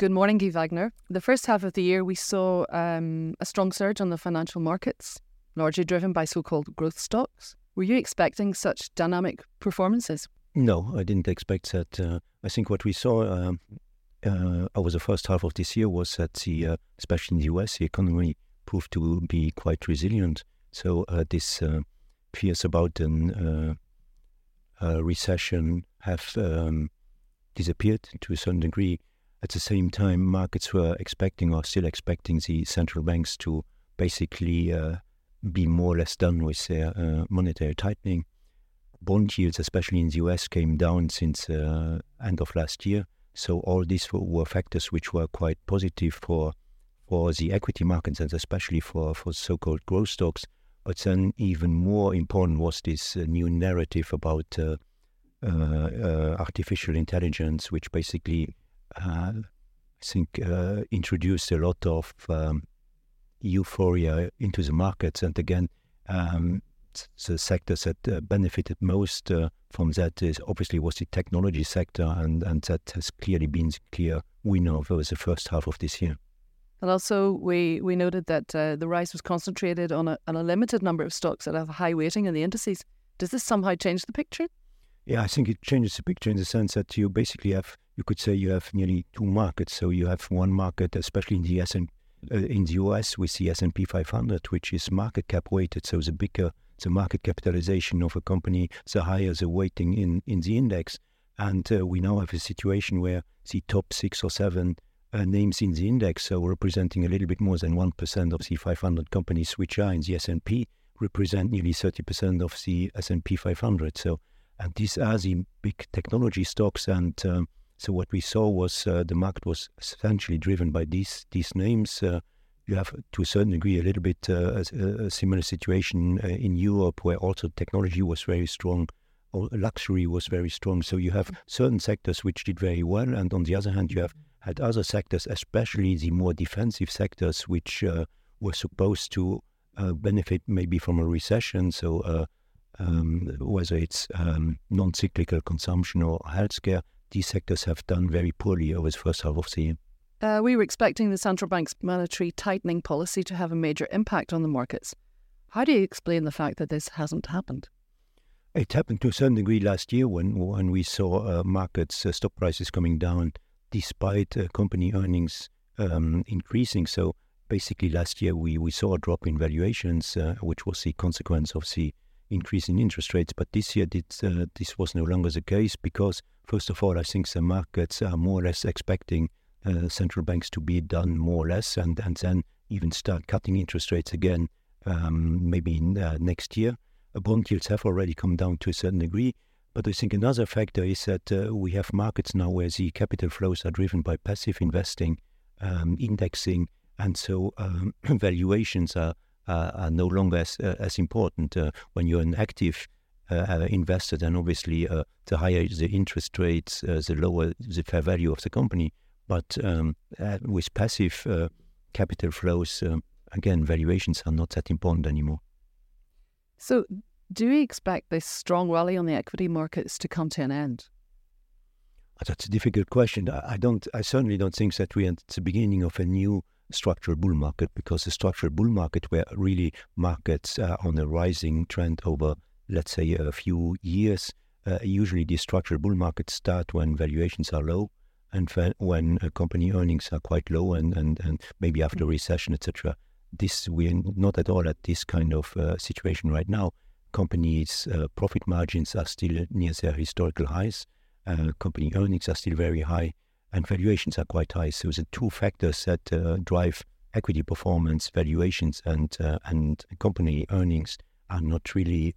Good morning, Guy Wagner. The first half of the year, we saw um, a strong surge on the financial markets, largely driven by so called growth stocks. Were you expecting such dynamic performances? No, I didn't expect that. Uh, I think what we saw um, uh, over the first half of this year was that the, uh, especially in the US, the economy proved to be quite resilient. So uh, this uh, fears about a uh, recession have um, disappeared to a certain degree. At the same time, markets were expecting or still expecting the central banks to basically be more or less done with their monetary tightening bond yields, especially in the US, came down since uh, end of last year. So all these were factors which were quite positive for for the equity markets and especially for, for so-called growth stocks. But then even more important was this uh, new narrative about uh, uh, uh artificial intelligence, which basically, uh, I think, uh, introduced a lot of um, euphoria into the markets. And again, um, the sectors that uh, benefited most uh, from that is obviously was the technology sector, and, and that has clearly been the clear winner over the first half of this year. And also, we, we noted that uh, the rise was concentrated on a, on a limited number of stocks that have a high weighting in the indices. Does this somehow change the picture? Yeah, I think it changes the picture in the sense that you basically have, you could say you have nearly two markets. So you have one market, especially in the S and uh, in the US with the S&P 500, which is market cap weighted. So the bigger the market capitalization of a company, the higher the weighting in, in the index. And uh, we now have a situation where the top six or seven uh, names in the index, so representing a little bit more than 1% of the 500 companies which are in the S&P, represent nearly 30% of the S&P 500. So, and these are the big technology stocks. And um, so what we saw was uh, the market was essentially driven by these these names. Uh, you have, to a certain degree, a little bit uh, a, a, similar situation uh, in Europe, where also technology was very strong, or luxury was very strong. So you have mm. certain sectors which did very well, and on the other hand, you have had other sectors, especially the more defensive sectors, which uh, were supposed to uh, benefit maybe from a recession. So uh, um, whether it's um, non-cyclical consumption or healthcare, these sectors have done very poorly over the first half of the year. Uh, we were expecting the central bank's monetary tightening policy to have a major impact on the markets. How do you explain the fact that this hasn't happened? It happened to a certain degree last year when when we saw uh, markets uh, stock prices coming down despite uh, company earnings um, increasing. So basically, last year we, we saw a drop in valuations, uh, which was the consequence of the increase in interest rates. But this year, did, uh, this was no longer the case because, first of all, I think the markets are more or less expecting uh, central banks to be done more or less, and, and then even start cutting interest rates again, um, maybe in, uh, next year. Bond yields have already come down to a certain degree. But I think another factor is that uh, we have markets now where the capital flows are driven by passive investing, um, indexing, and so um, valuations are, are, are no longer as, uh, as important. Uh, when you're an active uh, investor, then obviously the higher the interest rates, the lower the fair value of the company. But um, uh, with passive uh, capital flows, um, again, valuations are not that important anymore. So, do we expect this strong rally on the equity markets to come to an end? Uh, that's a difficult question. I don't. I certainly don't think that we're at the beginning of a new structural bull market because the structural bull market, where really markets are on a rising trend over, let's say, a few years, uh, usually the structural bull markets start when valuations are low and when uh, company earnings are quite low and, and, and maybe after mm. recession, etc. This we're not at all at this kind of uh, situation right now. Companies' uh, profit margins are still near their historical highs. Uh, company earnings are still very high, and valuations are quite high. So the two factors that uh, drive equity performance, valuations, and uh, and company earnings are not really.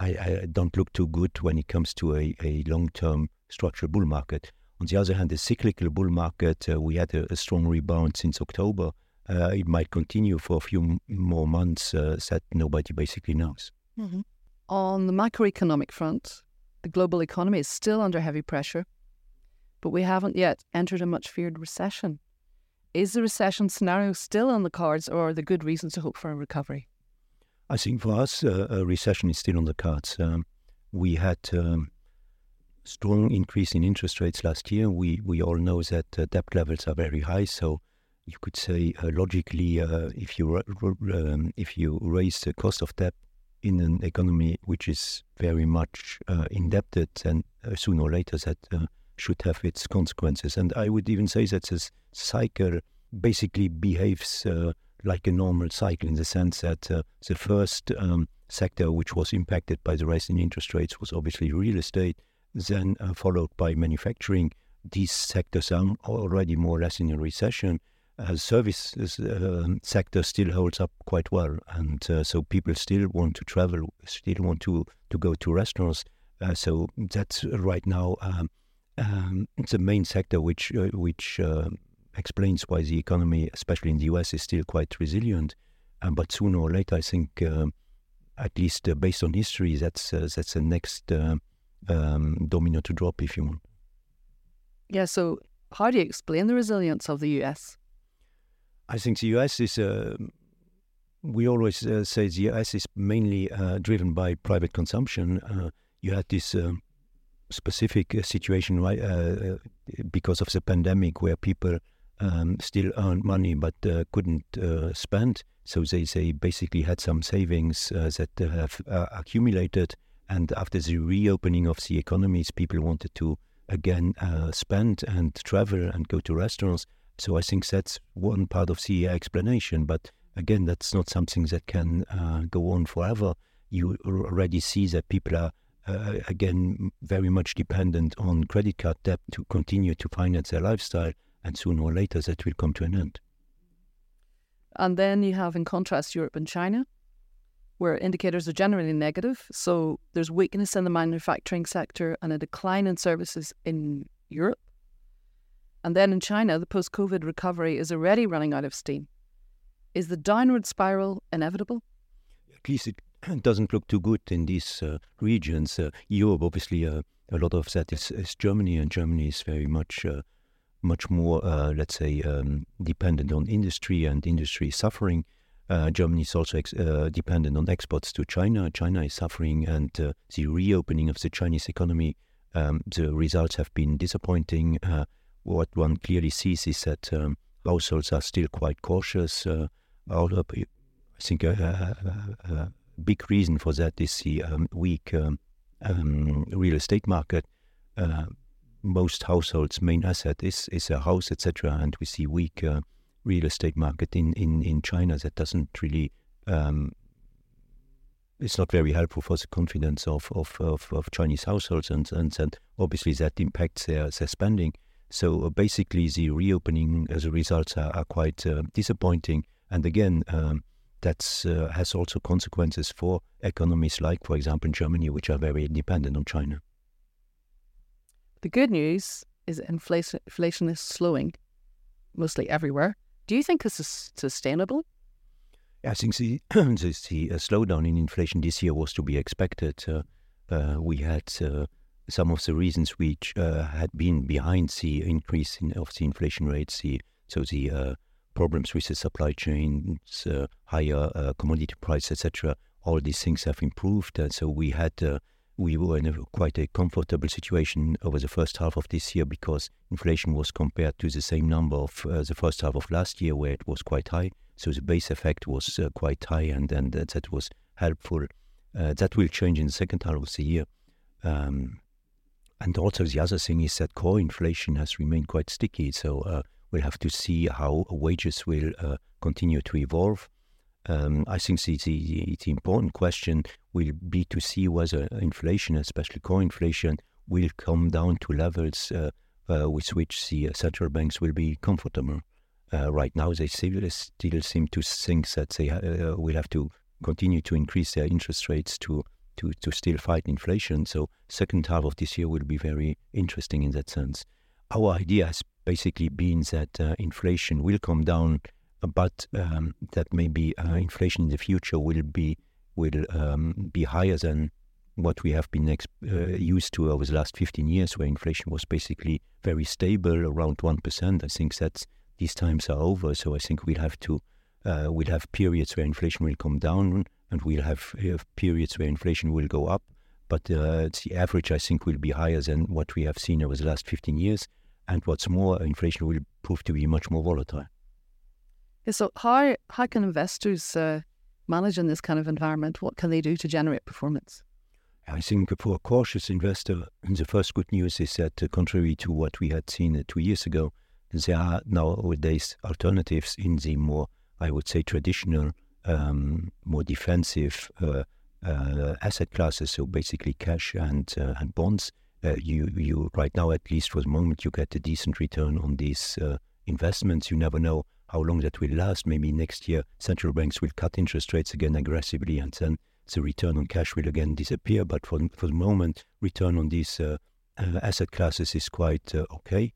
I, I, don't look too good when it comes to a, a long-term structural bull market. On the other hand, the cyclical bull market, uh, we had a, a, strong rebound since October. Uh, it might continue for a few more months uh, that nobody basically knows. Mm-hmm. On the macroeconomic front, the global economy is still under heavy pressure, but we haven't yet entered a much feared recession. Is the recession scenario still on the cards, or are there good reasons to hope for a recovery? I think for us, uh, a recession is still on the cards. Um, we had um, strong increase in interest rates last year. We we all know that uh, debt levels are very high, so you could say uh, logically, uh, if you um, if you raise the cost of debt in an economy which is very much uh, indebted, then uh, sooner or later that uh, should have its consequences. And I would even say that this cycle basically behaves like a normal cycle in the sense that the first um, sector which was impacted by the rise in interest rates was obviously real estate, then uh, followed by manufacturing. These sectors are already more or less in a recession. Uh, service uh, sector still holds up quite well, and uh, so people still want to travel, still want to to go to restaurants. Uh, so that's right now um, um, the main sector which uh, which explains why the economy, especially in the US, is still quite resilient. but sooner or later, I think um, at least uh, based on history, that's uh, that's the next uh, um, domino to drop, if you want. Yeah. So, how do you explain the resilience of the U.S.? I think the U.S. is. we always say the U.S. is mainly driven by private consumption. you had this. Um, specific situation right, uh, because of the pandemic where people um, still earned money but uh, couldn't uh, spend. So they, they basically had some savings uh, that have uh, accumulated. And after the reopening of the economies, people wanted to again uh, spend and travel and go to restaurants. So I think that's one part of the explanation. But again, that's not something that can uh, go on forever. You already see that people are uh, again very much dependent on credit card debt to continue to finance their lifestyle, and sooner or later that will come to an end. And then you have, in contrast, Europe and China, where indicators are generally negative. So there's weakness in the manufacturing sector and a decline in services in Europe. And then in China, the post COVID recovery is already running out of steam. Is the downward spiral inevitable? At least it doesn't look too good in these uh, regions. Uh, Europe, obviously, uh, a lot of that is, is, Germany, and Germany is very much uh, much more, uh, let's say, um, dependent on industry and industry is suffering. Uh, Germany is also ex- dependent on exports to China. China is suffering, and the reopening of the Chinese economy, um, the results have been disappointing. What one clearly sees is that um, households are still quite cautious. I think big reason for that is the um, weak um, um, real estate market most households' main asset is is a house, etc. And we see weak uh, real estate market in, in, in China that doesn't really. Um, it's not very helpful for the confidence of, of, of, of Chinese households, and, and, and obviously that impacts their, their spending. So uh, basically, the reopening as a result are, are quite uh, disappointing. And again, um, that uh, has also consequences for economies like, for example, in Germany, which are very dependent on China. The good news is inflation, inflation is slowing mostly everywhere. Do you think this is sustainable? I think the, the, the uh, slowdown in inflation this year was to be expected. Uh, uh, we had uh, some of the reasons which uh, had been behind the increase in, of the inflation rates. The, so the uh, problems with the supply chains, higher commodity price, etc. All these things have improved. And so we had we were in a, quite a comfortable situation over the first half of this year because inflation was compared to the same number of uh, the first half of last year, where it was quite high. So the base effect was uh, quite high, and, and uh, that was helpful. Uh, that will change in the second half of the year. Um, and also, the other thing is that core inflation has remained quite sticky. So uh, we'll have to see how wages will uh, continue to evolve. Um, I think the, the, the, important question will be to see whether inflation, especially core inflation, will come down to levels uh, uh, with which the uh, central banks will be comfortable. Uh, right now, they still, still seem to think that they uh, will have to continue to increase their interest rates to, to, to still fight inflation. So, second half of this year will be very interesting in that sense. Our idea has basically been that uh, inflation will come down but um, that maybe uh, inflation in the future will be will um, be higher than what we have been ex- uh, used to over the last 15 years, where inflation was basically very stable, around one percent. I think that these times are over. So I think we'll have to uh, we'll have periods where inflation will come down, and we'll have, have periods where inflation will go up. but uh, the average, I think, will be higher than what we have seen over the last 15 years. And what's more, inflation will prove to be much more volatile. Yeah, so, how, how can investors uh, manage in this kind of environment? What can they do to generate performance? I think for a cautious investor, the first good news is that, uh, contrary to what we had seen uh, two years ago, there are nowadays alternatives in the more, I would say, traditional, um, more defensive uh, uh, asset classes. So basically, cash and uh, and bonds. Uh, you you right now, at least for the moment, you get a decent return on these uh, investments. You never know how long that will last. Maybe next year, central banks will cut interest rates again aggressively, and then the return on cash will again disappear. But for for the moment, return on these asset classes is quite okay.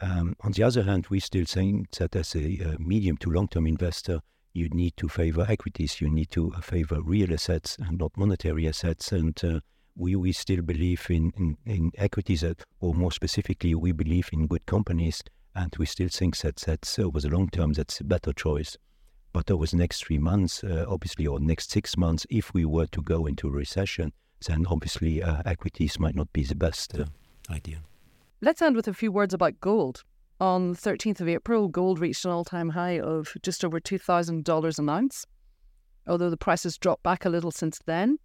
Um, on the other hand, we still think that as a, a medium to long term investor, you need to favor equities, you need to favor real assets and not monetary assets. And uh, we, we still believe in, in, in equities, that, or more specifically, we believe in good companies. And we still think that that's over the long term, that's a better choice. But over the next three months, uh, obviously, or next six months, if we were to go into a recession, then obviously uh, equities might not be the best uh, idea. Let's end with a few words about gold. On the 13th of April, gold reached an all time high of just over $2,000 an ounce. Although the price has dropped back a little since then,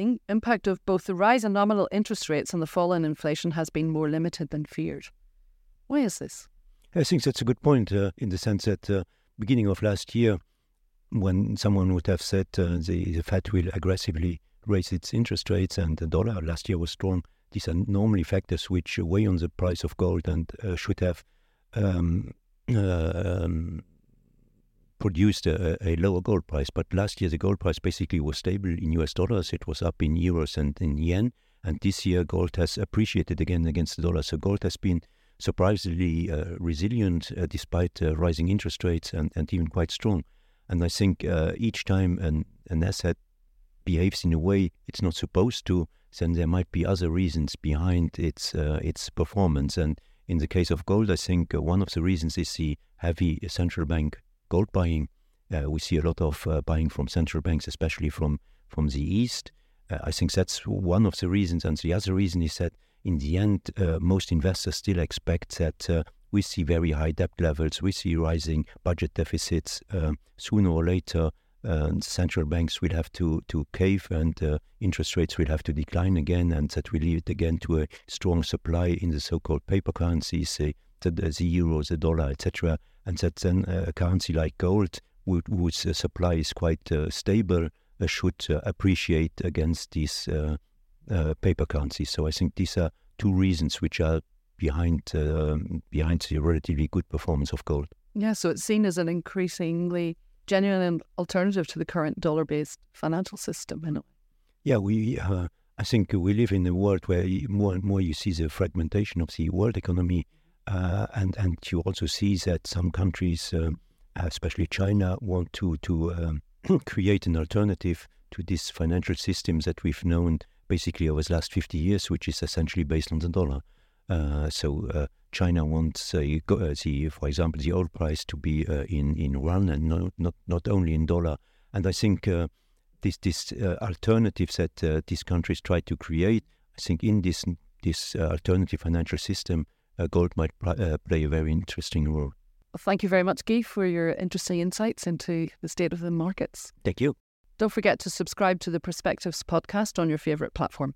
the impact of both the rise in nominal interest rates and the fall in inflation has been more limited than feared. Why is this? I think that's a good point uh, in the sense that uh, beginning of last year, when someone would have said uh, the, the Fed will aggressively raise its interest rates and the dollar last year was strong, these are normally factors which weigh on the price of gold and uh, should have um, uh, um, produced a, a, lower gold price. But last year, the gold price basically was stable in US dollars. It was up in euros and in yen. And this year, gold has appreciated again against the dollar. So gold has been surprisingly uh, resilient uh, despite uh, rising interest rates and, and even quite strong. And I think uh, each time an, an asset behaves in a way it's not supposed to, then there might be other reasons behind its uh, its performance. And in the case of gold, I think uh, one of the reasons is the heavy central bank gold buying. Uh, we see a lot of uh, buying from central banks, especially from from the east. Uh, I think that's one of the reasons. And the other reason is that in the end, most investors still expect that we see very high debt levels, we see rising budget deficits. sooner or later, uh, central banks will have to, to cave and uh, interest rates will have to decline again, and that will lead again to a strong supply in the so-called paper currencies, say the, the euro, the dollar, etc. And that then uh, a currency like gold, would, whose uh, supply is quite uh, stable, uh, should appreciate against these paper currencies. So I think these are two reasons which are behind um, behind the relatively good performance of gold. Yeah, so it's seen as an increasingly genuine alternative to the current dollar based financial system in a way. Yeah, we. Uh, I think we live in a world where more and more you see the fragmentation of the world economy, uh, and and you also see that some countries, uh, especially China, want to to um, create an alternative to this financial system that we've known basically over the last 50 years, which is essentially based on the dollar. Uh, so uh, China wants, uh, the, for example, the oil price to be in in yuan and no, not not only in dollar. And I think this this alternatives that these countries try to create, I think in this this alternative financial system, gold might uh, play a very interesting role. Well, thank you very much, Guy, for your interesting insights into the state of the markets. Thank you. Don't forget to subscribe to the Perspectives podcast on your favourite platform.